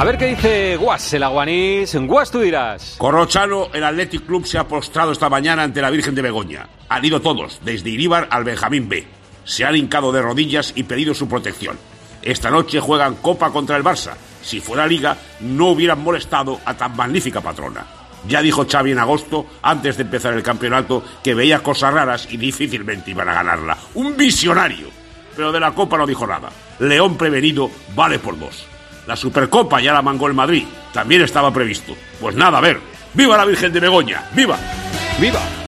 A ver qué dice Guas, el aguanís. Guas, tú dirás. Corrochano, el Athletic Club se ha postrado esta mañana ante la Virgen de Begoña. Han ido todos, desde Iríbar al Benjamín B. Se han hincado de rodillas y pedido su protección. Esta noche juegan Copa contra el Barça. Si fuera Liga, no hubieran molestado a tan magnífica patrona. Ya dijo Xavi en agosto, antes de empezar el campeonato, que veía cosas raras y difícilmente iban a ganarla. ¡Un visionario! Pero de la Copa no dijo nada. León prevenido vale por dos. La Supercopa ya la mangó el Madrid. También estaba previsto. Pues nada, a ver. ¡Viva la Virgen de Begoña! ¡Viva! ¡Viva!